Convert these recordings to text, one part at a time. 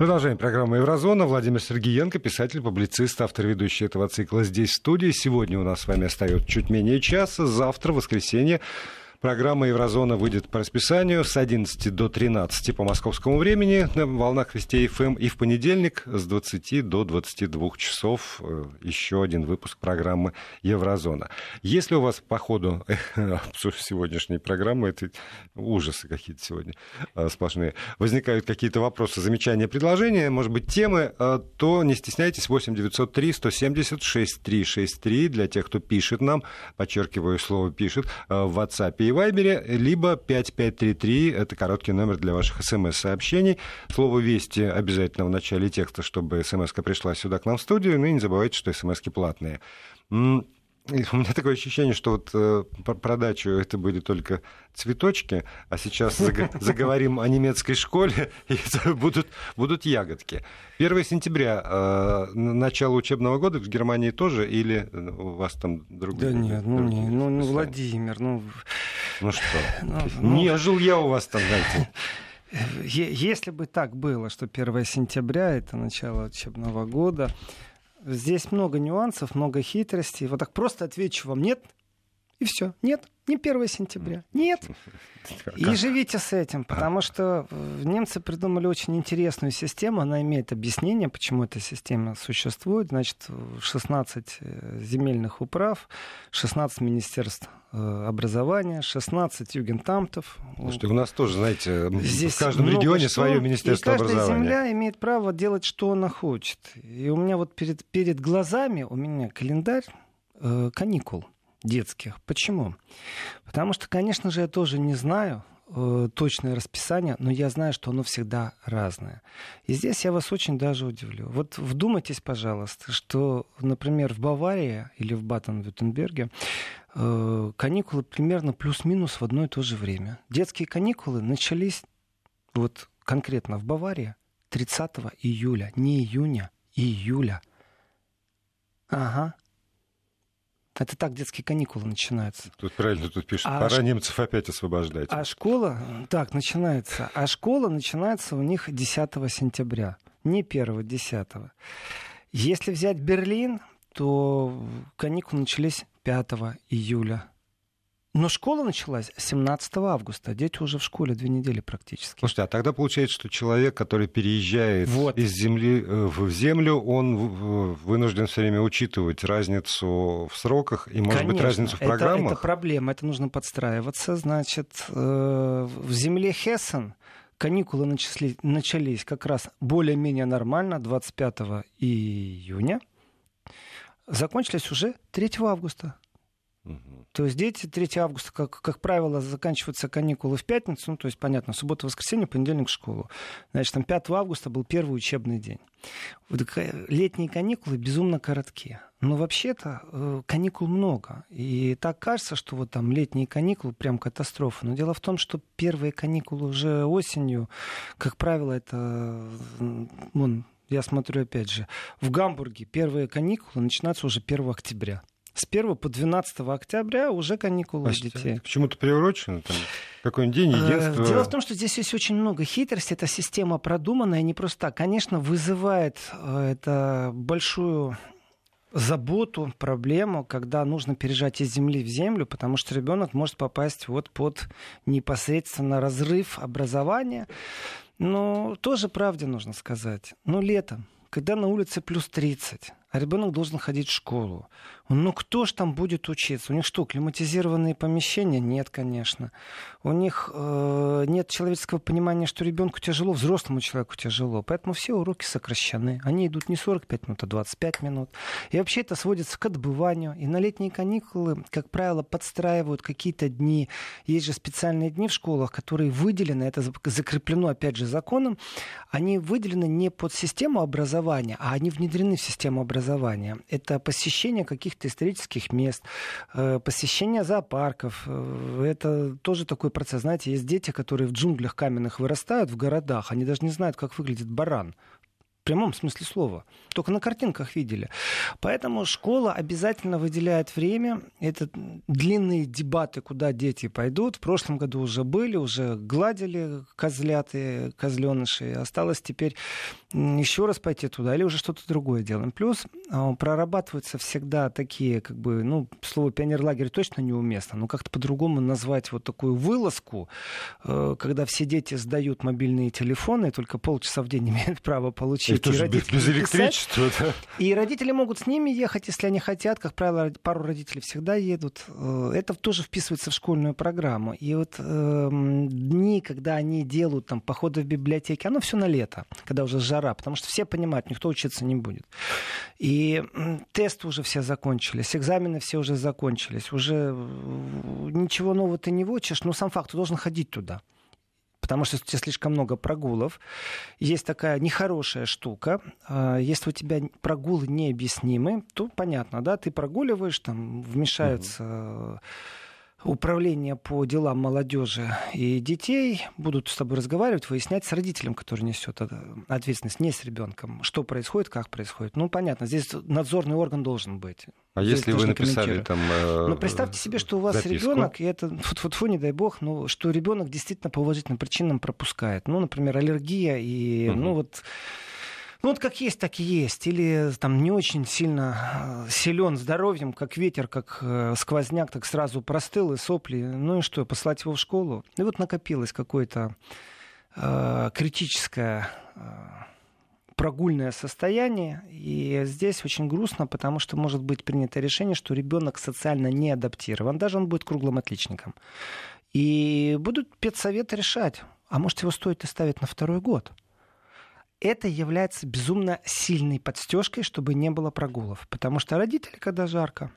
Продолжаем программу «Еврозона». Владимир Сергеенко, писатель, публицист, автор ведущий этого цикла здесь в студии. Сегодня у нас с вами остается чуть менее часа. Завтра, воскресенье, Программа «Еврозона» выйдет по расписанию с 11 до 13 по московскому времени на волнах Вестей ФМ. И в понедельник с 20 до 22 часов э, еще один выпуск программы «Еврозона». Если у вас по ходу сегодняшней программы, это ужасы какие-то сегодня э, сплошные, возникают какие-то вопросы, замечания, предложения, может быть, темы, э, то не стесняйтесь, 8 903 170 6363 для тех, кто пишет нам, подчеркиваю слово «пишет», в WhatsApp и Вайбере, либо 5533, это короткий номер для ваших смс-сообщений. Слово «Вести» обязательно в начале текста, чтобы смс пришла сюда к нам в студию. Ну и не забывайте, что смс платные. У меня такое ощущение, что вот э, про дачу это были только цветочки, а сейчас заговорим о немецкой школе, и это будут, будут ягодки. 1 сентября, э, начало учебного года в Германии тоже, или у вас там другие? Да нет, ну, не, ну, ну Владимир, ну... Ну что, ну, ну... не жил я у вас там, знаете. Если бы так было, что 1 сентября это начало учебного года, Здесь много нюансов, много хитростей. Вот так просто отвечу вам нет, и все. Нет, не 1 сентября. Нет. И живите с этим, потому что э, немцы придумали очень интересную систему. Она имеет объяснение, почему эта система существует. Значит, 16 э, земельных управ, 16 министерств э, образования, 16 югентамтов. Слушайте, у нас тоже, знаете, Здесь в каждом регионе что, свое министерство и каждая образования. земля имеет право делать, что она хочет. И у меня вот перед, перед глазами у меня календарь э, каникул детских. Почему? Потому что, конечно же, я тоже не знаю э, точное расписание, но я знаю, что оно всегда разное. И здесь я вас очень даже удивлю. Вот вдумайтесь, пожалуйста, что, например, в Баварии или в Баттен-Вюртемберге э, каникулы примерно плюс-минус в одно и то же время. Детские каникулы начались вот конкретно в Баварии 30 июля, не июня, июля. Ага, это так детские каникулы начинаются. Тут правильно, тут пишут, а пора ш... немцев опять освобождать. А школа, так, начинается. А школа начинается у них 10 сентября, не 1, 10. Если взять Берлин, то каникулы начались 5 июля. Но школа началась 17 августа. Дети уже в школе две недели практически. Слушайте, а тогда получается, что человек, который переезжает вот. из земли э, в землю, он вынужден все время учитывать разницу в сроках и, может Конечно, быть, разницу в программах? Это, это проблема, это нужно подстраиваться. Значит, э, в земле Хессен каникулы начали, начались как раз более-менее нормально 25 июня. Закончились уже 3 августа. То есть дети 3 августа, как, как правило, заканчиваются каникулы в пятницу, ну, то есть, понятно, суббота, воскресенье, понедельник в школу. Значит, там 5 августа был первый учебный день. Вот летние каникулы безумно короткие. Но вообще-то э, каникул много. И так кажется, что вот там летние каникулы прям катастрофа. Но дело в том, что первые каникулы уже осенью, как правило, это вон, я смотрю опять же, в Гамбурге первые каникулы начинаются уже 1 октября. С 1 по 12 октября уже каникулы у детей. Почему-то приурочено там? Какой-нибудь день э, единства? Дело в том, что здесь есть очень много хитрости. Эта система продуманная, не просто так. Конечно, вызывает э, это большую заботу, проблему, когда нужно переезжать из земли в землю, потому что ребенок может попасть вот под непосредственно разрыв образования. Но тоже правде нужно сказать. Ну, летом, когда на улице плюс 30, а ребенок должен ходить в школу. Ну кто ж там будет учиться? У них что, климатизированные помещения? Нет, конечно. У них э, нет человеческого понимания, что ребенку тяжело, взрослому человеку тяжело. Поэтому все уроки сокращены. Они идут не 45 минут, а 25 минут. И вообще это сводится к отбыванию. И на летние каникулы, как правило, подстраивают какие-то дни. Есть же специальные дни в школах, которые выделены, это закреплено опять же законом, они выделены не под систему образования, а они внедрены в систему образования образования. Это посещение каких-то исторических мест, э, посещение зоопарков. Э, это тоже такой процесс. Знаете, есть дети, которые в джунглях каменных вырастают в городах, они даже не знают, как выглядит баран прямом смысле слова. Только на картинках видели. Поэтому школа обязательно выделяет время. Это длинные дебаты, куда дети пойдут. В прошлом году уже были, уже гладили козляты, козленыши. Осталось теперь еще раз пойти туда или уже что-то другое делаем. Плюс а, прорабатываются всегда такие, как бы, ну, слово пионерлагерь точно неуместно, но как-то по-другому назвать вот такую вылазку, э, когда все дети сдают мобильные телефоны, только полчаса в день имеют право получить. Это же без, без электричества, да? И родители могут с ними ехать, если они хотят. Как правило, пару родителей всегда едут. Э, это тоже вписывается в школьную программу. И вот э, дни, когда они делают там походы в библиотеке, оно все на лето, когда уже жара, потому что все понимают, никто учиться не будет. И тесты уже все закончились, экзамены все уже закончились, уже ничего нового ты не учишь, но сам факт, ты должен ходить туда потому что у тебя слишком много прогулов. Есть такая нехорошая штука. А, если у тебя прогулы необъяснимы, то понятно, да, ты прогуливаешь, там вмешаются... Угу управление по делам молодежи и детей будут с тобой разговаривать, выяснять с родителем, который несет ответственность, не с ребенком, что происходит, как происходит. Ну, понятно, здесь надзорный орган должен быть. А здесь если вы написали там... Э, ну, представьте себе, что у вас ребенок, и это, фу-фу-фу, не дай бог, ну, что ребенок действительно по уважительным причинам пропускает. Ну, например, аллергия и, угу. ну, вот ну вот как есть, так и есть. Или там не очень сильно э, силен здоровьем, как ветер, как э, сквозняк, так сразу простыл и сопли. Ну и что, послать его в школу? И вот накопилось какое-то э, критическое э, прогульное состояние. И здесь очень грустно, потому что может быть принято решение, что ребенок социально не адаптирован, даже он будет круглым отличником. И будут педсоветы решать, а может его стоит оставить на второй год это является безумно сильной подстежкой, чтобы не было прогулов. Потому что родители, когда жарко,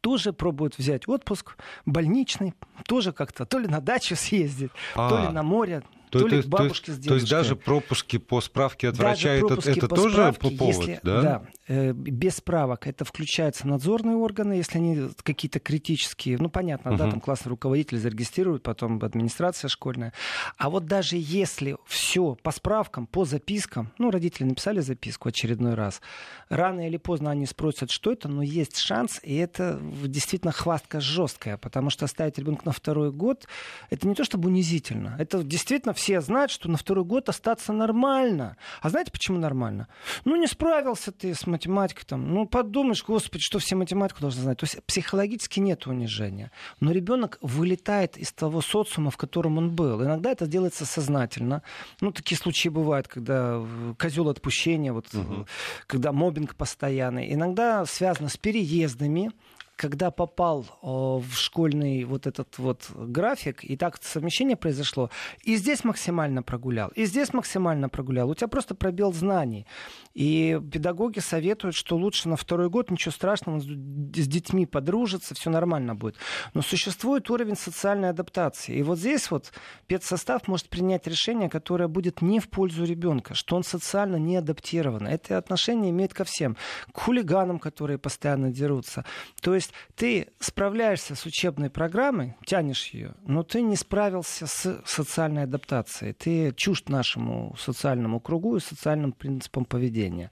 тоже пробуют взять отпуск больничный, тоже как-то то ли на дачу съездить, а, то ли на море, то, то ли к бабушке то, с дедушкой. То есть даже пропуски по справке от врача, это, это по тоже справке, повод, если, да? Да, без справок. Это включается надзорные органы, если они какие-то критические. Ну, понятно, угу. да, там классный руководитель зарегистрирует, потом администрация школьная. А вот даже если все по справкам, по запискам, ну, родители написали записку очередной раз, рано или поздно они спросят, что это, но есть шанс, и это действительно хвастка жесткая, потому что оставить ребенка на второй год, это не то чтобы унизительно, это действительно все знают, что на второй год остаться нормально. А знаете, почему нормально? Ну, не справился ты с математикой, там, ну, подумаешь, господи, что все математику должны знать. То есть психологически нет унижения. Но ребенок вылетает из того социума, в котором он был. Иногда это делается сознательно. Ну, такие случаи бывают, когда козел отпущения, вот, угу. когда мобинг постоянный. Иногда связано с переездами, когда попал в школьный вот этот вот график, и так совмещение произошло, и здесь максимально прогулял, и здесь максимально прогулял, у тебя просто пробел знаний. И педагоги советуют, что лучше на второй год, ничего страшного, с детьми подружиться, все нормально будет. Но существует уровень социальной адаптации. И вот здесь вот педсостав может принять решение, которое будет не в пользу ребенка, что он социально не адаптирован. Это отношение имеет ко всем. К хулиганам, которые постоянно дерутся. То есть ты справляешься с учебной программой, тянешь ее, но ты не справился с социальной адаптацией. Ты чужд нашему социальному кругу и социальным принципам поведения.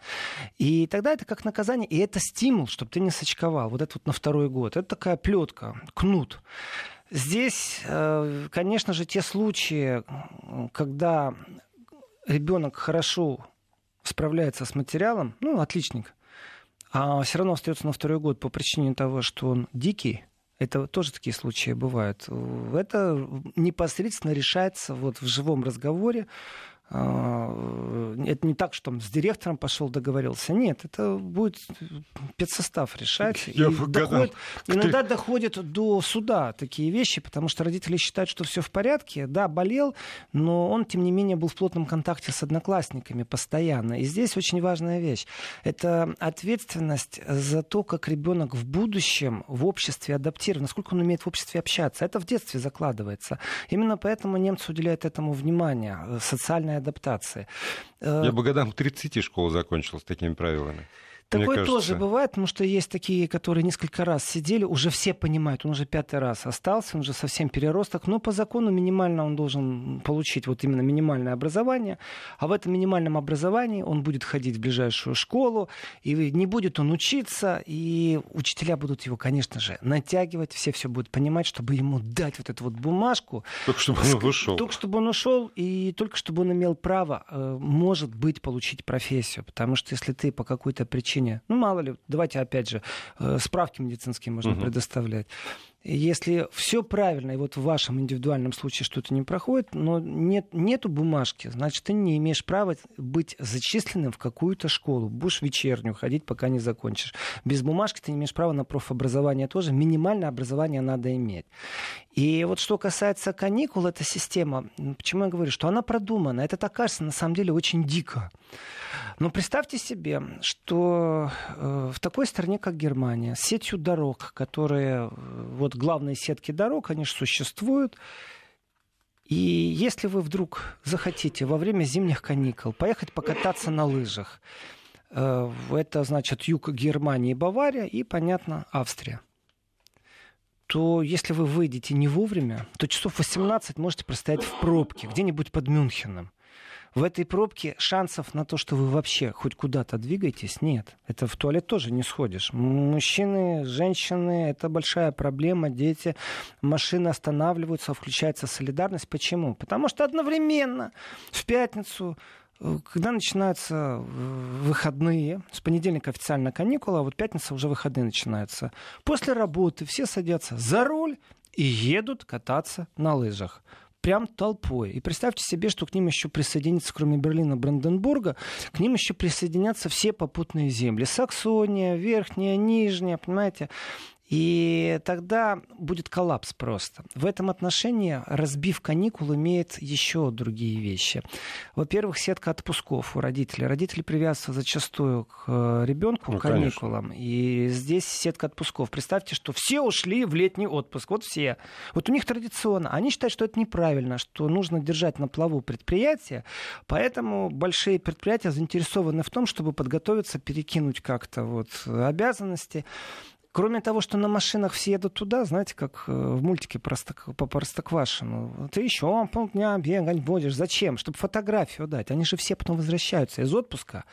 И тогда это как наказание, и это стимул, чтобы ты не сочковал. Вот это вот на второй год. Это такая плетка, кнут. Здесь, э, конечно же, те случаи, когда ребенок хорошо справляется с материалом, ну, отличник, а все равно остается на второй год по причине того, что он дикий, это тоже такие случаи бывают. Это непосредственно решается вот в живом разговоре это не так, что там с директором пошел договорился. Нет, это будет педсостав решать. Я и доходит, иногда доходит до суда такие вещи, потому что родители считают, что все в порядке. Да, болел, но он, тем не менее, был в плотном контакте с одноклассниками постоянно. И здесь очень важная вещь. Это ответственность за то, как ребенок в будущем в обществе адаптирован, насколько он умеет в обществе общаться. Это в детстве закладывается. Именно поэтому немцы уделяют этому внимание. Социальная адаптации. Э, Я бы годам к 30 школу закончил с такими правилами. Такое тоже бывает, потому что есть такие, которые несколько раз сидели, уже все понимают, он уже пятый раз остался, он уже совсем переросток, но по закону минимально он должен получить вот именно минимальное образование, а в этом минимальном образовании он будет ходить в ближайшую школу, и не будет он учиться, и учителя будут его, конечно же, натягивать, все все будут понимать, чтобы ему дать вот эту вот бумажку. Только чтобы он ушел. Только чтобы он ушел, и только чтобы он имел право, э, может быть, получить профессию, потому что если ты по какой-то причине причине. Ну, мало ли, давайте опять же, э, справки медицинские можно угу. предоставлять. Если все правильно, и вот в вашем индивидуальном случае что-то не проходит, но нет, нету бумажки, значит, ты не имеешь права быть зачисленным в какую-то школу. Будешь вечернюю ходить, пока не закончишь. Без бумажки ты не имеешь права на профобразование тоже. Минимальное образование надо иметь. И вот что касается каникул, эта система, почему я говорю, что она продумана. Это так кажется, на самом деле, очень дико. Но представьте себе, что э, в такой стране, как Германия, с сетью дорог, которые, э, вот главные сетки дорог, они же существуют, и если вы вдруг захотите во время зимних каникул поехать покататься на лыжах, э, это значит юг Германии Бавария, и, понятно, Австрия то если вы выйдете не вовремя, то часов 18 можете простоять в пробке где-нибудь под Мюнхеном в этой пробке шансов на то, что вы вообще хоть куда-то двигаетесь, нет. Это в туалет тоже не сходишь. Мужчины, женщины, это большая проблема. Дети, машины останавливаются, включается солидарность. Почему? Потому что одновременно в пятницу когда начинаются э, выходные, с понедельника официально каникула, а вот пятница уже выходные начинаются. После работы все садятся за руль и едут кататься на лыжах прям толпой. И представьте себе, что к ним еще присоединится, кроме Берлина, Бранденбурга, к ним еще присоединятся все попутные земли. Саксония, Верхняя, Нижняя, понимаете? И тогда будет коллапс просто. В этом отношении разбив каникул имеет еще другие вещи. Во-первых, сетка отпусков у родителей. Родители привязываются зачастую к э, ребенку, ну, к каникулам. Конечно. И здесь сетка отпусков. Представьте, что все ушли в летний отпуск. Вот все. Вот у них традиционно. Они считают, что это неправильно, что нужно держать на плаву предприятия. Поэтому большие предприятия заинтересованы в том, чтобы подготовиться, перекинуть как-то вот обязанности. Кроме того, что на машинах все едут туда, знаете, как э, в мультике по Простоквашину. Ты еще полдня бегать будешь. Зачем? Чтобы фотографию дать. Они же все потом возвращаются из отпуска.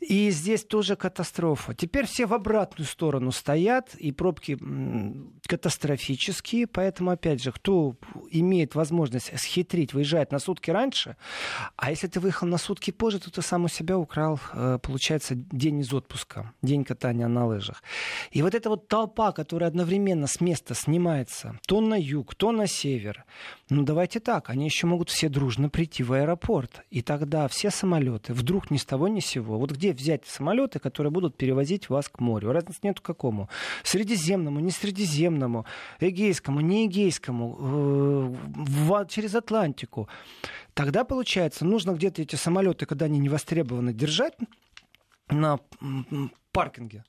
И здесь тоже катастрофа. Теперь все в обратную сторону стоят, и пробки катастрофические. Поэтому, опять же, кто имеет возможность схитрить, выезжает на сутки раньше, а если ты выехал на сутки позже, то ты сам у себя украл, э, получается, день из отпуска, день катания на лыжах. И вот это эта вот толпа, которая одновременно с места снимается, то на юг, то на север, ну давайте так, они еще могут все дружно прийти в аэропорт. И тогда все самолеты вдруг ни с того ни с сего. Вот где взять самолеты, которые будут перевозить вас к морю? Разницы нет к какому. Средиземному, не средиземному, эгейскому, не эгейскому, э, через Атлантику. Тогда, получается, нужно где-то эти самолеты, когда они не востребованы, держать на паркинге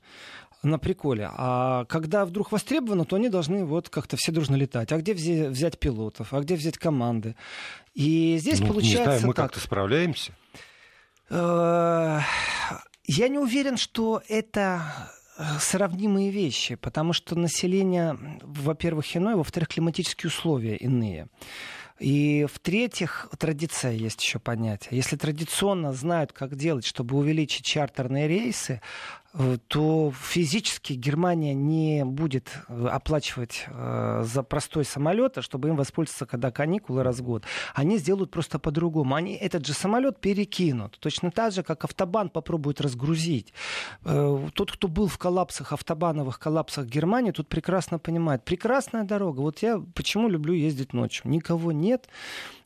на приколе. А когда вдруг востребовано, то они должны вот как-то все дружно летать. А где взять пилотов? А где взять команды? И здесь ну, получается не знаю, мы как-то справляемся. Э, я не уверен, что это э, сравнимые вещи, потому что население, во-первых, иное, во-вторых, климатические условия иные. И в-третьих, традиция есть еще понятие. Если традиционно знают, как делать, чтобы увеличить чартерные рейсы, то физически Германия не будет э, оплачивать э, за простой самолет, а чтобы им воспользоваться, когда каникулы раз в год. Они сделают просто по-другому. Они этот же самолет перекинут. Точно так же, как автобан попробуют разгрузить. Тот, кто был в коллапсах, автобановых коллапсах Германии, тут прекрасно понимает. Прекрасная дорога. Вот я почему люблю ездить ночью. Никого нет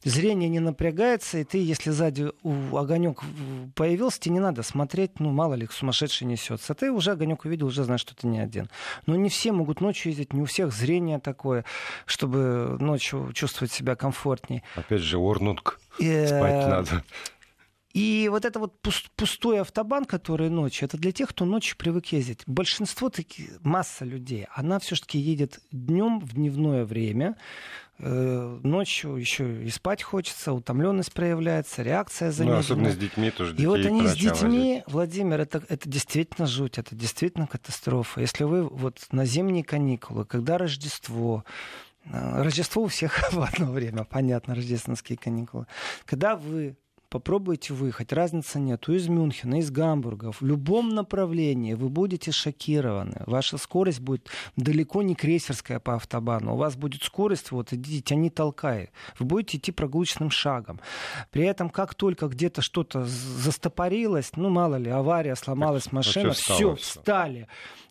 зрение не напрягается, и ты, если сзади огонек появился, тебе не надо смотреть, ну, мало ли, сумасшедший несется. Ты уже огонек увидел, уже знаешь, что ты не один. Но не все могут ночью ездить, не у всех зрение такое, чтобы ночью чувствовать себя комфортнее. Опять же, Орнунг. Э, Спать надо. И вот это вот пустой автобан, который ночью, это для тех, кто ночью привык ездить. Большинство, таки, масса людей, она все-таки едет днем в дневное время, ночью еще и спать хочется, утомленность проявляется, реакция замедлена. Ну, особенно с детьми тоже. И вот они с детьми, возить. Владимир, это, это действительно жуть, это действительно катастрофа. Если вы вот на зимние каникулы, когда Рождество, э, Рождество у всех в одно время, понятно, рождественские каникулы. Когда вы попробуйте выехать, разницы нет. Из Мюнхена, из Гамбурга, в любом направлении вы будете шокированы. Ваша скорость будет далеко не крейсерская по автобану. У вас будет скорость, вот идите, они толкают. Вы будете идти прогулочным шагом. При этом, как только где-то что-то застопорилось, ну, мало ли, авария, сломалась машина, все, встали.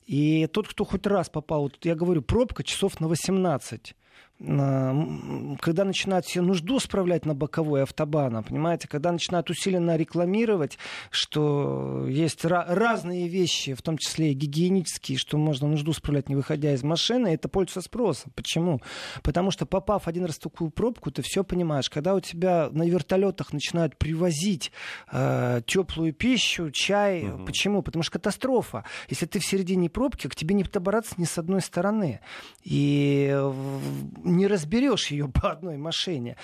И тот, кто хоть раз попал, вот я говорю, пробка часов на 18 когда начинают все нужду справлять на боковой автобана, понимаете, когда начинают усиленно рекламировать, что есть разные вещи, в том числе и гигиенические, что можно нужду справлять, не выходя из машины, это пользуется спросом. Почему? Потому что попав один раз в такую пробку, ты все понимаешь. Когда у тебя на вертолетах начинают привозить э, теплую пищу, чай, угу. почему? Потому что катастрофа. Если ты в середине пробки, к тебе не добраться ни с одной стороны. И не разберешь ее по одной машине.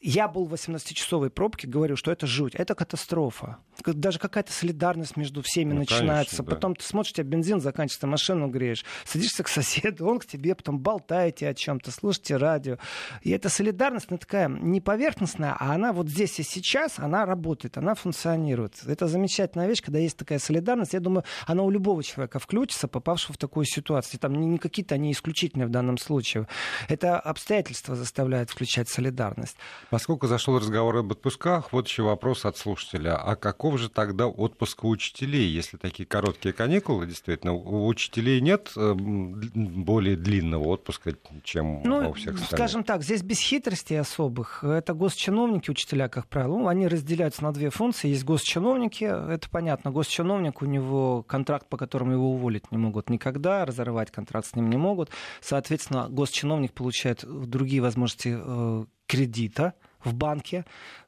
Я был в 18-часовой пробке, говорю, что это жуть, это катастрофа даже какая-то солидарность между всеми ну, начинается. Конечно, да. Потом ты смотришь, тебя бензин заканчивается, машину греешь. Садишься к соседу, он к тебе, потом болтаете о чем-то, слушаете радио. И эта солидарность, она такая не поверхностная, а она вот здесь и сейчас, она работает, она функционирует. Это замечательная вещь, когда есть такая солидарность. Я думаю, она у любого человека включится, попавшего в такую ситуацию. Там не, не какие-то они исключительные в данном случае. Это обстоятельства заставляют включать солидарность. Поскольку зашел разговор об отпусках, вот еще вопрос от слушателя. А каков же тогда отпуск у учителей, если такие короткие каникулы, действительно, у учителей нет э, более длинного отпуска, чем ну, у всех остальных? Скажем так, здесь без хитростей особых. Это госчиновники, учителя, как правило. Ну, они разделяются на две функции. Есть госчиновники, это понятно. Госчиновник, у него контракт, по которому его уволить не могут никогда, разорвать контракт с ним не могут. Соответственно, госчиновник получает другие возможности э, кредита, в банке.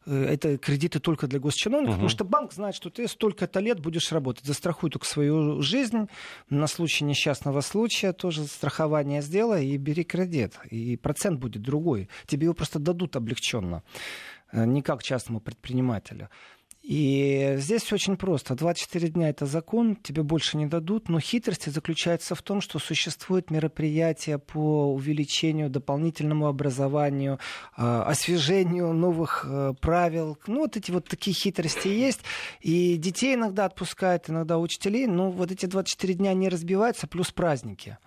Э, это кредиты только для госчиновников, угу. потому что банк знает, что ты столько-то лет будешь работать. Застрахуй только свою жизнь на случай несчастного случая, тоже страхование сделай и бери кредит. И процент будет другой. Тебе его просто дадут облегченно, э, не как частному предпринимателю. И здесь все очень просто. 24 дня это закон, тебе больше не дадут, но хитрость заключается в том, что существуют мероприятия по увеличению, дополнительному образованию, а, освежению новых э, правил. Ну, вот эти вот такие хитрости есть. И детей иногда отпускают, иногда учителей. Но вот эти 24 дня не разбиваются, плюс праздники.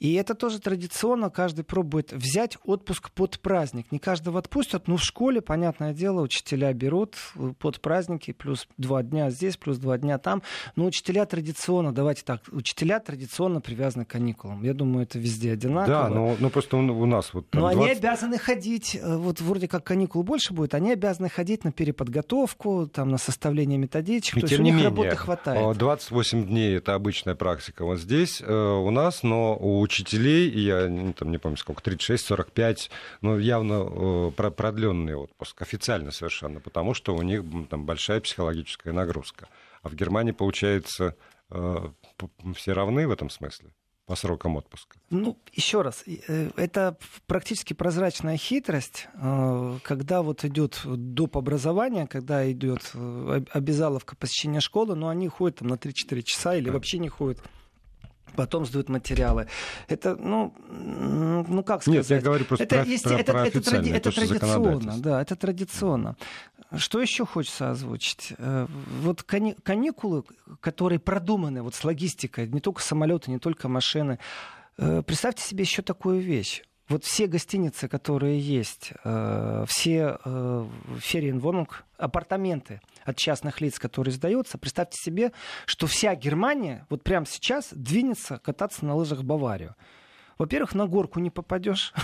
И это тоже традиционно, каждый пробует взять отпуск под праздник. Не каждого отпустят, но в школе, понятное дело, учителя берут э, под праздники, плюс два дня здесь, плюс два дня там. Но учителя традиционно, давайте так, учителя традиционно привязаны к каникулам. Я думаю, это везде одинаково. Да, но, но просто у нас вот... Но 20... они обязаны ходить, э, вот вроде как каникул больше будет, они обязаны ходить на переподготовку, там, на составление методичек. И то тем есть не у них менее, работы хватает. 28 дней это обычная практика вот здесь э, у нас, но у учителей, и я ну, там, не помню сколько, 36-45, ну, явно э, продленный отпуск, официально совершенно, потому что у них там большая психологическая нагрузка. А в Германии, получается, э, все равны в этом смысле? по срокам отпуска? Ну, еще раз, э, это практически прозрачная хитрость, когда вот идет доп. образование, когда идет обязаловка посещения школы, но они ходят там на 3-4 часа или да. вообще не ходят потом сдают материалы. Это, ну, ну как сказать? Нет, я говорю просто это, про, есть, про, это, про это, тради, это традиционно, да, это традиционно. Что еще хочется озвучить? Э, вот кани, каникулы, которые продуманы вот с логистикой, не только самолеты, не только машины. Э, представьте себе еще такую вещь. Вот все гостиницы, которые есть, э, все э, фериенвонунг, апартаменты от частных лиц, которые сдаются, представьте себе, что вся Германия вот прямо сейчас двинется кататься на лыжах в Баварию. Во-первых, на горку не попадешь,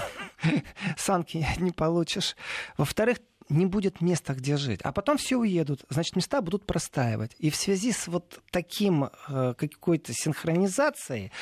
санки не получишь. Во-вторых, не будет места, где жить. А потом все уедут, значит, места будут простаивать. И в связи с вот таким э, какой-то синхронизацией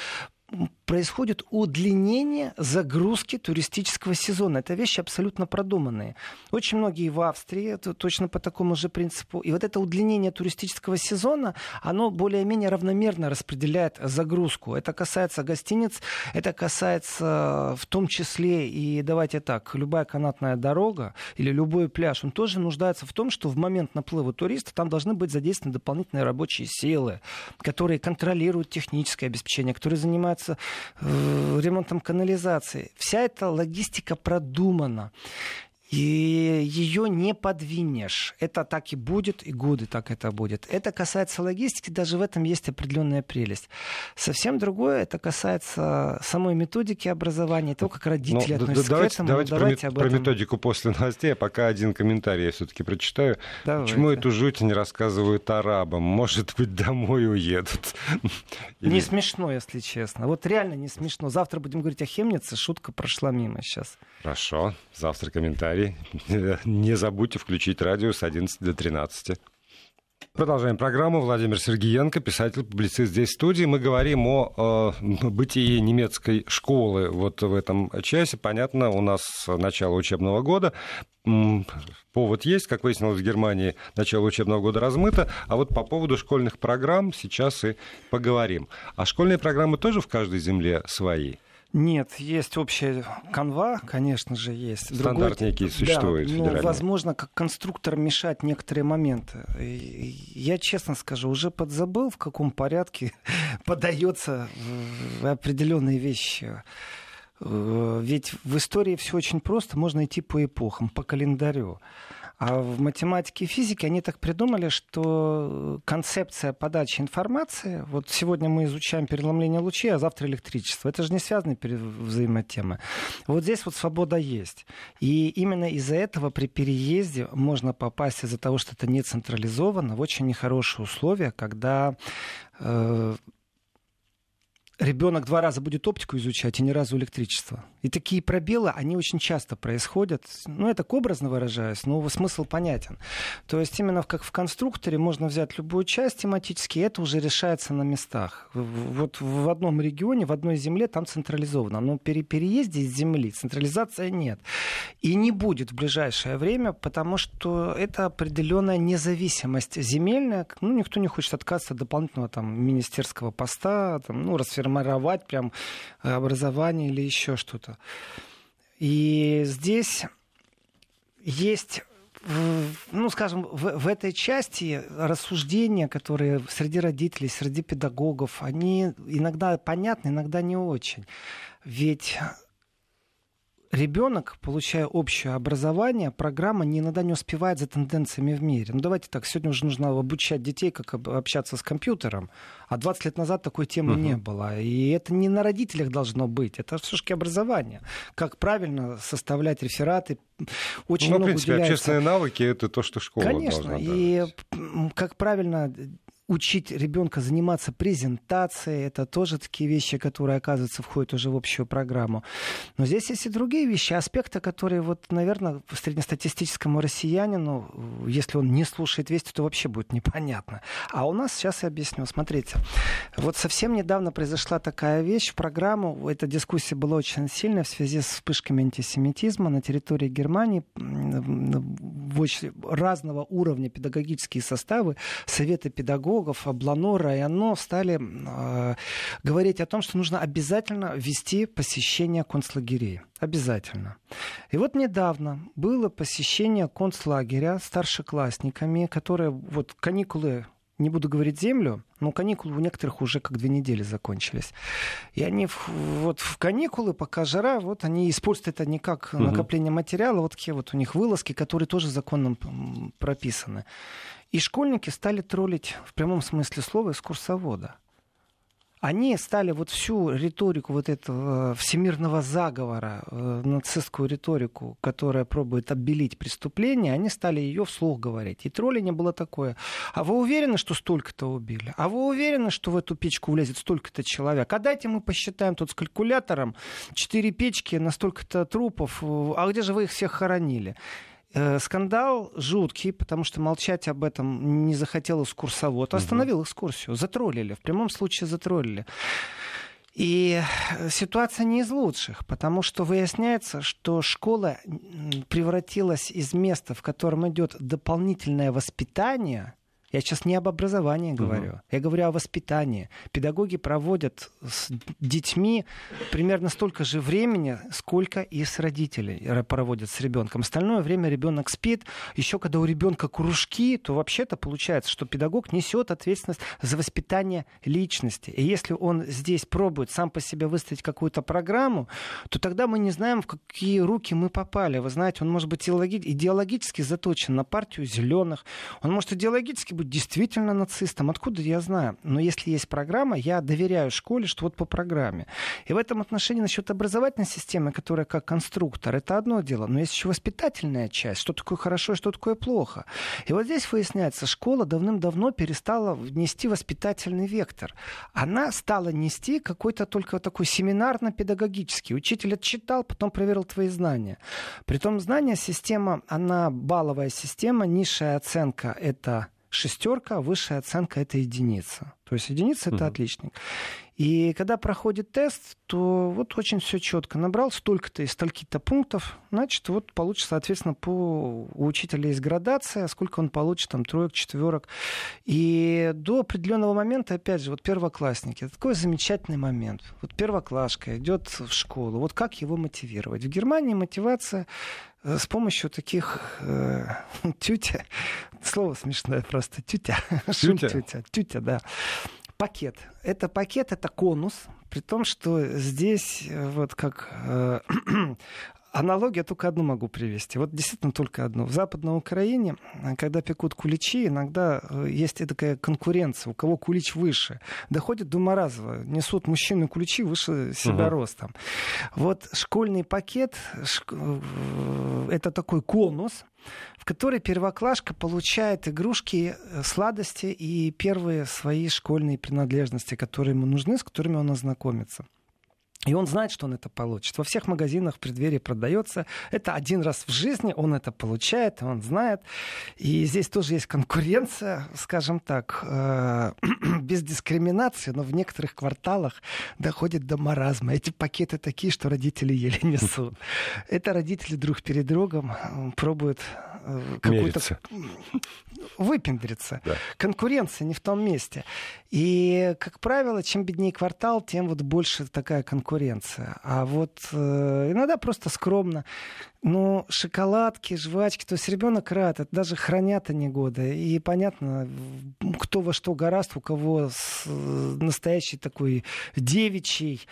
происходит удлинение загрузки туристического сезона. Это вещи абсолютно продуманные. Очень многие в Австрии, это точно по такому же принципу. И вот это удлинение туристического сезона, оно более-менее равномерно распределяет загрузку. Это касается гостиниц, это касается в том числе и, давайте так, любая канатная дорога или любой пляж, он тоже нуждается в том, что в момент наплыва туристов там должны быть задействованы дополнительные рабочие силы, которые контролируют техническое обеспечение, которые занимаются э, ремонтом канализации. Вся эта логистика продумана и ее не подвинешь. Это так и будет, и годы так это будет. Это касается логистики, даже в этом есть определенная прелесть. Совсем другое, это касается самой методики образования, того, как родители ну, относятся давайте, к этому. Давайте, давайте про, про методику после новостей, а пока один комментарий я все-таки прочитаю. Давайте. Почему эту жуть не рассказывают арабам? Может быть, домой уедут? Не смешно, если честно. Вот реально не смешно. Завтра будем говорить о Хемнице, шутка прошла мимо сейчас. Хорошо, завтра комментарий. Не забудьте включить радио с 11 до 13. Продолжаем программу. Владимир Сергеенко, писатель, публицист здесь в студии. Мы говорим о э, бытии немецкой школы вот в этом часе. Понятно, у нас начало учебного года. Повод есть, как выяснилось, в Германии начало учебного года размыто. А вот по поводу школьных программ сейчас и поговорим. А школьные программы тоже в каждой земле свои? Нет, есть общая канва, конечно же, есть. Стандарт Другой, некий существует. Да, но, возможно, как конструктор мешать некоторые моменты. Я честно скажу, уже подзабыл, в каком порядке подается определенные вещи. Э, ведь в истории все очень просто, можно идти по эпохам, по календарю. А в математике и физике они так придумали, что концепция подачи информации, вот сегодня мы изучаем переломление лучей, а завтра электричество. Это же не связанные взаимотемы. Вот здесь вот свобода есть. И именно из-за этого при переезде можно попасть из-за того, что это не централизовано, в очень нехорошие условия, когда э, ребенок два раза будет оптику изучать и ни разу электричество. И такие пробелы, они очень часто происходят. Ну, это образно выражаясь, но смысл понятен. То есть именно как в конструкторе можно взять любую часть тематически, и это уже решается на местах. Вот в одном регионе, в одной земле там централизовано. Но при переезде из земли централизация нет. И не будет в ближайшее время, потому что это определенная независимость земельная. Ну, никто не хочет отказаться от дополнительного там, министерского поста, там, ну, расфер формировать прям э, образование или еще что-то. И здесь есть ну, скажем, в, в этой части рассуждения, которые среди родителей, среди педагогов, они иногда понятны, иногда не очень. Ведь ребенок, получая общее образование, программа не иногда не успевает за тенденциями в мире. Ну давайте так, сегодня уже нужно обучать детей, как общаться с компьютером, а 20 лет назад такой темы угу. не было. И это не на родителях должно быть, это все-таки образование. Как правильно составлять рефераты, очень ну, много в принципе, уделяется... общественные навыки это то, что школа Конечно, должна и как правильно учить ребенка заниматься презентацией, это тоже такие вещи, которые, оказывается, входят уже в общую программу. Но здесь есть и другие вещи, аспекты, которые, вот, наверное, среднестатистическому россиянину, если он не слушает вести, то вообще будет непонятно. А у нас, сейчас я объясню, смотрите, вот совсем недавно произошла такая вещь в программу, эта дискуссия была очень сильная в связи с вспышками антисемитизма на территории Германии, в очень разного уровня педагогические составы, советы педагогов, педагогов, Бланора и оно стали э, говорить о том, что нужно обязательно вести посещение концлагерей. Обязательно. И вот недавно было посещение концлагеря старшеклассниками, которые вот каникулы не буду говорить землю, но каникулы у некоторых уже как две недели закончились. И они в, вот в каникулы, пока жара, вот они используют это не как накопление материала, вот такие вот у них вылазки, которые тоже законом прописаны. И школьники стали троллить в прямом смысле слова экскурсовода. Они стали вот всю риторику вот этого всемирного заговора, э, нацистскую риторику, которая пробует обелить преступление, они стали ее вслух говорить. И тролление было такое. А вы уверены, что столько-то убили? А вы уверены, что в эту печку влезет столько-то человек? А дайте мы посчитаем тут с калькулятором четыре печки на столько-то трупов. А где же вы их всех хоронили? Э, скандал жуткий, потому что молчать об этом не захотел экскурсовод. Остановил экскурсию, затроллили, в прямом случае затроллили. И ситуация не из лучших, потому что выясняется, что школа превратилась из места, в котором идет дополнительное воспитание, я сейчас не об образовании говорю, угу. я говорю о воспитании. Педагоги проводят с детьми примерно столько же времени, сколько и с родителей проводят с ребенком. Остальное время ребенок спит. Еще когда у ребенка кружки, то вообще-то получается, что педагог несет ответственность за воспитание личности. И если он здесь пробует сам по себе выставить какую-то программу, то тогда мы не знаем, в какие руки мы попали. Вы знаете, он может быть идеологически заточен на партию зеленых, он может идеологически быть быть действительно нацистом. Откуда я знаю? Но если есть программа, я доверяю школе, что вот по программе. И в этом отношении насчет образовательной системы, которая как конструктор, это одно дело. Но есть еще воспитательная часть, что такое хорошо и что такое плохо. И вот здесь выясняется, школа давным-давно перестала нести воспитательный вектор. Она стала нести какой-то только такой семинарно-педагогический. Учитель отчитал, потом проверил твои знания. Притом знания система, она баловая система, низшая оценка — это шестерка, а высшая оценка это единица. То есть единица это mm-hmm. отличник. И когда проходит тест, то вот очень все четко. Набрал столько-то и стольки-то пунктов, значит, вот получится, соответственно, по у учителя есть градация, сколько он получит, там, троек, четверок. И до определенного момента, опять же, вот первоклассники, это такой замечательный момент. Вот первоклашка идет в школу, вот как его мотивировать? В Германии мотивация э, с помощью таких э, тютя, слово смешное просто, тютя, тютя, тютя, тютя, да, пакет. Это пакет, это конус, при том, что здесь э, вот как э, Аналогия только одну могу привести. Вот действительно только одну. В Западной Украине, когда пекут куличи, иногда э, есть такая конкуренция, у кого кулич выше. Доходит до маразова. Несут мужчины куличи выше себя угу. ростом. Вот школьный пакет, э, это такой конус, в который первоклашка получает игрушки, э, сладости и первые свои школьные принадлежности, которые ему нужны, с которыми он ознакомится. И он знает, что он это получит. Во всех магазинах в преддверии продается. Это один раз в жизни он это получает, он знает. И здесь тоже есть конкуренция, скажем так, э, без дискриминации, но в некоторых кварталах доходит до маразма. Эти пакеты такие, что родители еле несут. Это родители друг перед другом пробуют какую-то выпендриться. Да. Конкуренция не в том месте. И, как правило, чем беднее квартал, тем вот больше такая конкуренция. А вот э, иногда просто скромно. Ну, шоколадки, жвачки, то есть ребенок рад, это даже хранят они годы. И понятно, кто во что гораст, у кого с, настоящий такой девичий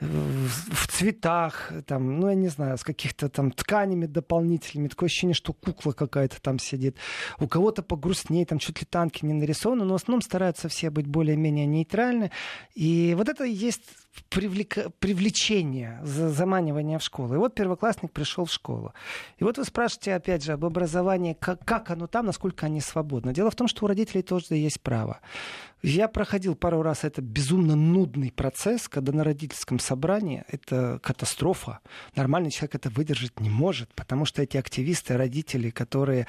в цветах, там, ну, я не знаю, с каких-то там тканями дополнительными. Такое ощущение, что кукла какая-то там сидит. У кого-то погрустнее, там чуть ли танки не нарисованы, но в основном стараются все быть более-менее нейтральны. И вот это есть привлека... привлечение, заманивание в школу. И вот первоклассник пришел в школу. И вот вы спрашиваете, опять же, об образовании, как, как оно там, насколько они свободны. Дело в том, что у родителей тоже есть право. Я проходил пару раз это безумно нудный процесс, когда на родительском собрании это катастрофа. Нормальный человек это выдержать не может, потому что эти активисты, родители, которые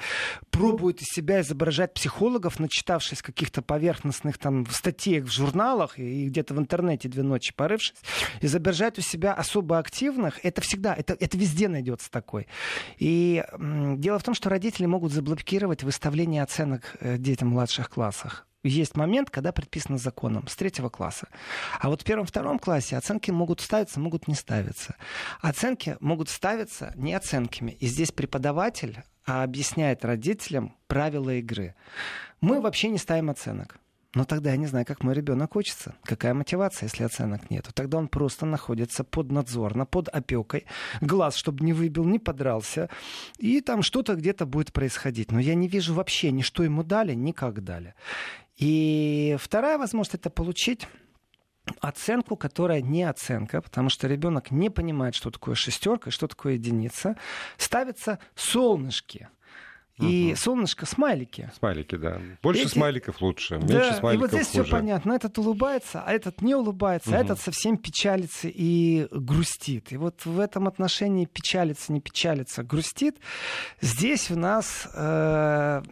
пробуют из себя изображать психологов, начитавшись каких-то поверхностных там статей в журналах и где-то в интернете две ночи порывшись, изображать у себя особо активных, это всегда, это, это везде найдется такой. И дело в том, что родители могут заблокировать выставление оценок э, детям в младших классах есть момент, когда предписано законом с третьего класса. А вот в первом-втором классе оценки могут ставиться, могут не ставиться. Оценки могут ставиться не оценками. И здесь преподаватель объясняет родителям правила игры. Мы вообще не ставим оценок. Но тогда я не знаю, как мой ребенок учится. Какая мотивация, если оценок нет? Тогда он просто находится под надзорно, под опекой. Глаз, чтобы не выбил, не подрался. И там что-то где-то будет происходить. Но я не вижу вообще ни что ему дали, ни как дали. И вторая возможность это получить оценку, которая не оценка, потому что ребенок не понимает, что такое шестерка, что такое единица, ставятся солнышки. И угу. солнышко смайлики. Смайлики, да. Больше Эти... смайликов лучше, меньше да, смайликов И вот здесь хуже. все понятно. Этот улыбается, а этот не улыбается, угу. а этот совсем печалится и грустит. И вот в этом отношении печалится, не печалится, грустит. Здесь у нас... Э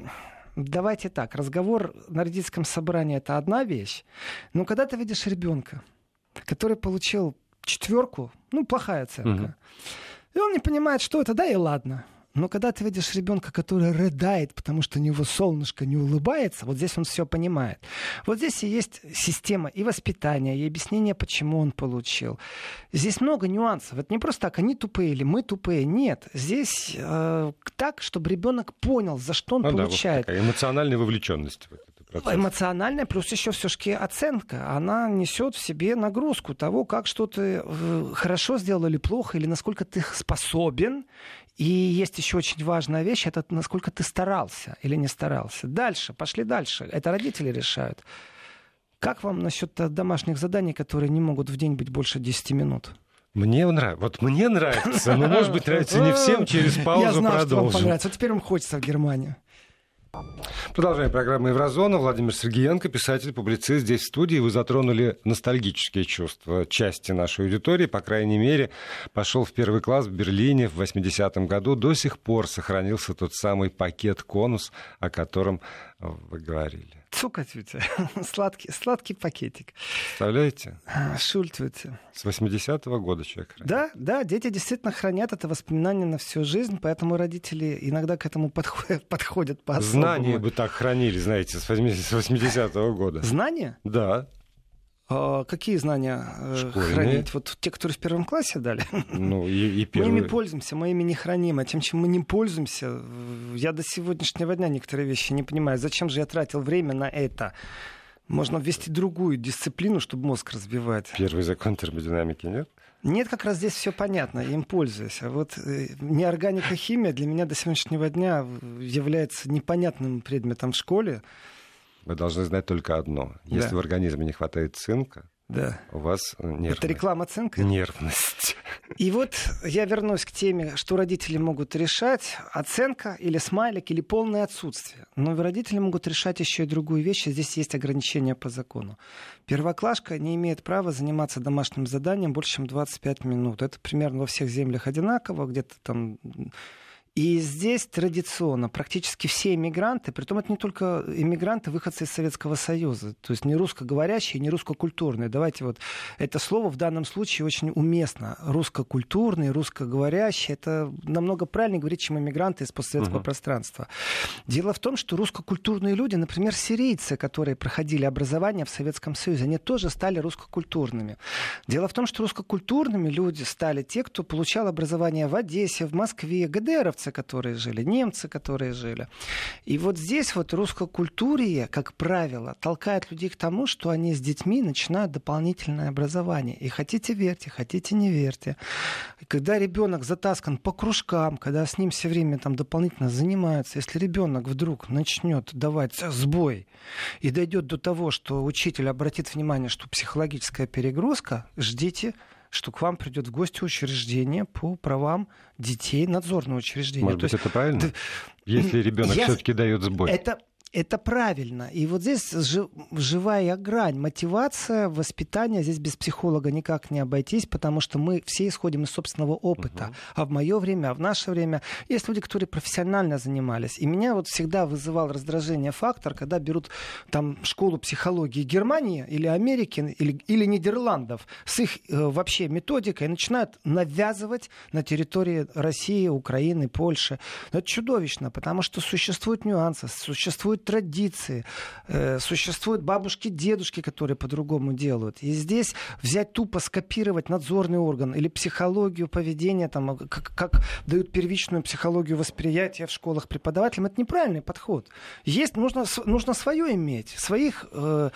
давайте так, разговор на родительском собрании это одна вещь, но когда ты видишь ребенка, который получил четверку, ну, плохая оценка. Мгм. И он не понимает, что это, да и ладно. Но когда ты видишь ребенка, который рыдает, потому что у него солнышко не улыбается, вот здесь он все понимает. Вот здесь и есть система и воспитания, и объяснение, почему он получил. Здесь много нюансов. Это не просто так, они тупые или мы тупые. Нет. Здесь э, так, чтобы ребенок понял, за что он Ну да, вот получает. такая эмоциональная вовлеченность в процесс. Эмоциональная, плюс еще все-таки оценка. Она несет в себе нагрузку того, как что ты э, хорошо сделал или плохо, или насколько ты способен. И есть еще очень важная вещь, это насколько ты старался или не старался. Дальше, пошли дальше. Это родители решают. Как вам насчет домашних заданий, которые не могут в день быть больше 10 минут? Мне нравится. Вот мне нравится, но, может быть, нравится не всем. Через Я паузу знал, что вам понравится. Вот теперь вам хочется в Германию. Продолжаем программу «Еврозона». Владимир Сергеенко, писатель, публицист здесь в студии. Вы затронули ностальгические чувства части нашей аудитории. По крайней мере, пошел в первый класс в Берлине в 80-м году. До сих пор сохранился тот самый пакет «Конус», о котором вы говорили. Цукатвите. Сладкий, сладкий пакетик. Представляете? Шультвите. С 80-го года человек. хранит. Да, да, дети действительно хранят это воспоминание на всю жизнь, поэтому родители иногда к этому подходят, подходят по Знания бы так хранили, знаете, с 80-го года. Знания? Да. А какие знания э, Школьные. хранить? Вот те, которые в первом классе дали? Ну, и, и Мы первый... ими пользуемся, мы ими не храним. А тем, чем мы не пользуемся, я до сегодняшнего дня некоторые вещи не понимаю. Зачем же я тратил время на это? Можно ввести другую дисциплину, чтобы мозг развивать. Первый закон термодинамики, нет? Нет, как раз здесь все понятно, я им пользуюсь. А вот э, неорганика химия для меня до сегодняшнего дня является непонятным предметом в школе. Вы должны знать только одно. Если Да. в организме не хватает цинка, Да. у вас нервность. Это реклама цинка. Нервность. И вот я вернусь к теме, что родители могут решать, оценка или смайлик, или полное отсутствие. Но родители могут решать еще и другую вещь, здесь есть ограничения по закону. Первоклашка не имеет права заниматься домашним заданием больше, чем 25 минут. Это примерно во всех землях одинаково, где-то там... И здесь традиционно практически все иммигранты, притом это не только иммигранты, выходцы из Советского Союза, то есть не русскоговорящие, не русскокультурные. Давайте вот это слово в данном случае очень уместно. Русско-культурный, русскоговорящий. Это намного правильнее говорить, чем иммигранты из постсоветского Мгм. пространства. Дело в том, что русско-культурные люди, например, сирийцы, которые проходили образование в Советском Союзе, они тоже стали русско-культурными. Дело в том, что русско-культурными люди стали те, кто получал образование в Одессе, в Москве, ГДРовцы, которые жили, немцы, которые жили. И вот здесь вот русско-культурие, как правило, толкает людей к тому, что они с детьми начинают дополнительное образование. И хотите верьте, хотите не верьте. Когда ребенок затаскан по кружкам, когда с ним все время там дополнительно занимаются, если ребенок вдруг начнет давать сбой и дойдет до того, что учитель обратит внимание, что психологическая перегрузка, ждите что к вам придет в гости учреждение по правам детей, надзорное учреждение. Может То быть, есть это правильно? да, Если ребенок я- все-таки дает сбой. это, это правильно. И вот здесь жи- живая грань. Мотивация, воспитание. Здесь без психолога никак не обойтись, потому что мы все исходим из собственного опыта. А в мое время, а в наше время есть люди, которые профессионально занимались. И меня вот всегда вызывал раздражение фактор, когда берут там школу психологии Германии или Америки или, или Нидерландов с их э, вообще методикой и начинают навязывать на территории России, Украины, Польши. Но это чудовищно, потому что существуют нюансы, существуют традиции, э, существуют бабушки, дедушки, которые по-другому делают. И здесь взять тупо скопировать надзорный орган или психологию поведения, там, а, как, как дают первичную психологию восприятия в школах преподавателям, это неправильный подход. Есть, нужно, нужно свое иметь, своих э,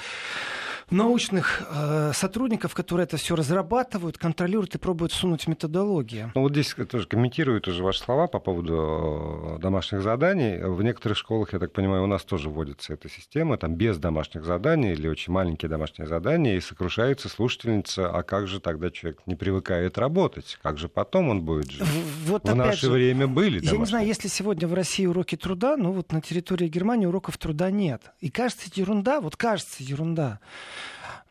научных э, сотрудников, которые это все разрабатывают, контролируют и пробуют сунуть методологию. Ну вот здесь тоже комментируют уже ваши слова по поводу э, домашних заданий. В некоторых школах, я так понимаю, у нас тоже вводится эта система, там без домашних заданий или очень маленькие домашние задания, и сокрушается слушательница, а как же тогда человек не привыкает работать? Как же потом он будет жить? В- Вот В наше же, время были Я не домашние. знаю, если сегодня в России уроки труда, но вот на территории Германии уроков труда нет. И кажется ерунда, вот кажется ерунда.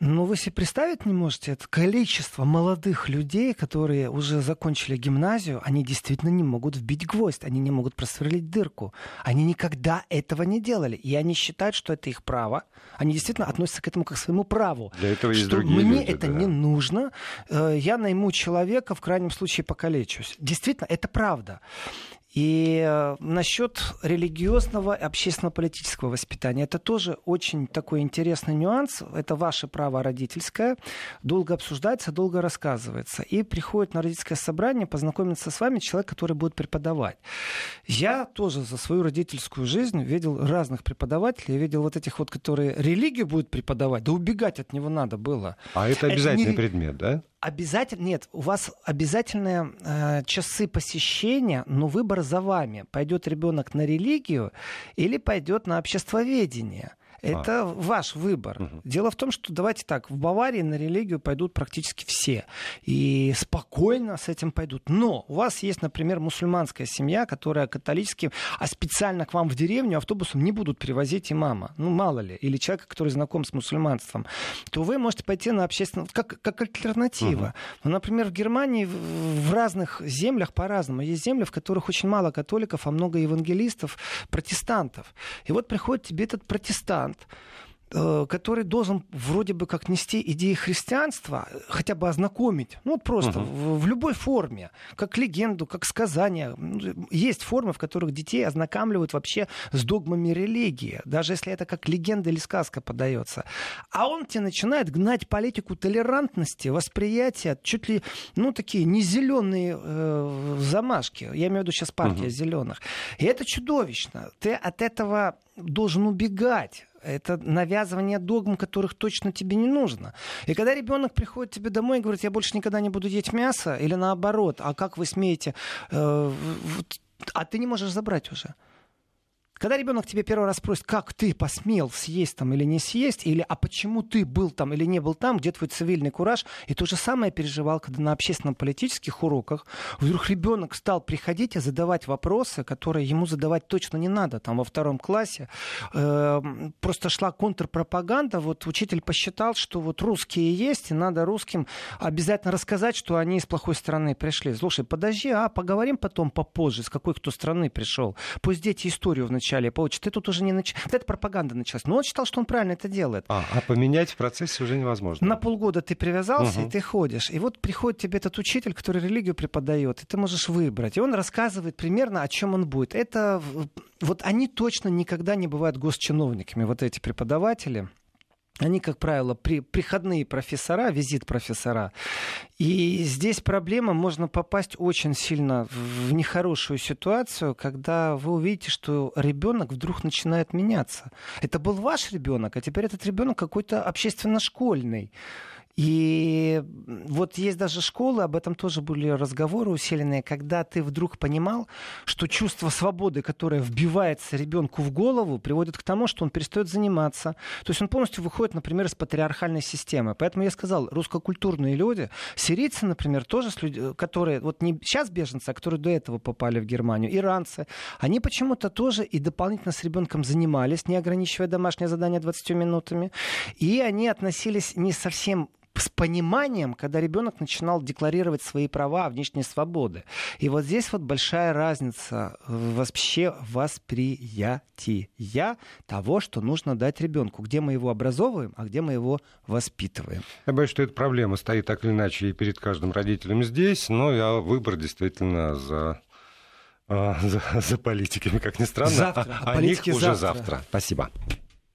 Ну, вы себе представить не можете, это количество молодых людей, которые уже закончили гимназию, они действительно не могут вбить гвоздь, они не могут просверлить дырку. Они никогда этого не делали. И они считают, что это их право. Они действительно относятся к этому как к своему праву. Для этого есть что другие мне люди, это да. не нужно, э, я найму человека, в крайнем случае покалечусь. Действительно, это правда. И э, насчет религиозного и общественно-политического воспитания, это тоже очень такой интересный нюанс. Это ваше право родительское. Долго обсуждается, долго рассказывается. И приходит на родительское собрание познакомиться с вами человек, который будет преподавать. Я тоже за свою родительскую жизнь видел разных преподавателей. Я видел вот этих вот, которые религию будут преподавать. Да убегать от него надо было. А это Это обязательный не- предмет, да? Обязательно, нет, у вас обязательные э, часы посещения, но выбор за вами. Пойдет ребенок на религию или пойдет на обществоведение. Это ваш выбор. Мгм. Дело в том, что давайте так, в Баварии на религию пойдут практически все. И спокойно с этим пойдут. Но у вас есть, например, мусульманская семья, которая католическим, а специально к вам в деревню автобусом не будут привозить имама. Ну, мало ли. Или человека, который знаком с мусульманством. То вы можете пойти на общественное... Как, как альтернатива. Ну, например, в Германии в, в разных землях по-разному. Есть земли, в которых очень мало католиков, а много евангелистов, протестантов. И вот приходит тебе этот протестант, э, который должен вроде бы как нести идеи христианства, хотя бы ознакомить, ну вот просто Мгм. в, в любой форме, как легенду, как сказание. Ну, Есть формы, в которых детей ознакомливают вообще с догмами религии, даже если это как легенда или сказка подается. А он тебе начинает гнать политику толерантности, восприятия, чуть ли, ну, такие незеленые э, замашки. Я имею в виду сейчас партия Мгм. зеленых. И это чудовищно. Ты от этого должен убегать. Это навязывание догм, которых точно тебе не нужно. И когда ребенок приходит тебе домой и говорит, я больше никогда не буду есть мясо, или наоборот, а как вы смеете, э, вот, а ты не можешь забрать уже. Когда ребенок тебе первый раз спросит, как ты посмел съесть там или не съесть, или а почему ты был там или не был там, где твой цивильный кураж, и то же самое переживал, когда на общественно-политических уроках вдруг ребенок стал приходить и задавать вопросы, которые ему задавать точно не надо. Там во втором классе э, просто шла контрпропаганда, вот учитель посчитал, что вот русские есть, и надо русским обязательно рассказать, что они из плохой страны пришли. Слушай, подожди, а поговорим потом попозже, с какой кто страны пришел. Пусть дети историю вначале получат. Ты тут уже не начал. Вот эта пропаганда началась. Но он считал, что он правильно это делает. А, а поменять в процессе уже невозможно. На полгода ты привязался, Мгм. и ты ходишь. И вот приходит тебе этот учитель, который религию преподает, и ты можешь выбрать. И он рассказывает примерно, о чем он будет. Это вот они точно никогда не бывают госчиновниками, вот эти преподаватели. Они, как правило, при, приходные профессора, визит профессора. И здесь проблема, можно попасть очень сильно в нехорошую ситуацию, когда вы увидите, что ребенок вдруг начинает меняться. Это был ваш ребенок, а теперь этот ребенок какой-то общественно-школьный. И вот есть даже школы, об этом тоже были разговоры усиленные, когда ты вдруг понимал, что чувство свободы, которое вбивается ребенку в голову, приводит к тому, что он перестает заниматься. То есть он полностью выходит, например, из патриархальной системы. Поэтому я сказал, русскокультурные люди, сирийцы, например, тоже, с людь- которые, вот не сейчас беженцы, а которые до этого попали в Германию, иранцы, они почему-то тоже и дополнительно с ребенком занимались, не ограничивая домашнее задание 20 минутами, и они относились не совсем с пониманием, когда ребенок начинал декларировать свои права, внешние свободы. И вот здесь вот большая разница вообще восприятия того, что нужно дать ребенку, где мы его образовываем, а где мы его воспитываем. Я боюсь, что эта проблема стоит так или иначе и перед каждым родителем здесь, но я выбор действительно за, а, за, за политиками, как ни странно. Завтра. А, А о них политики уже завтра. завтра. Спасибо.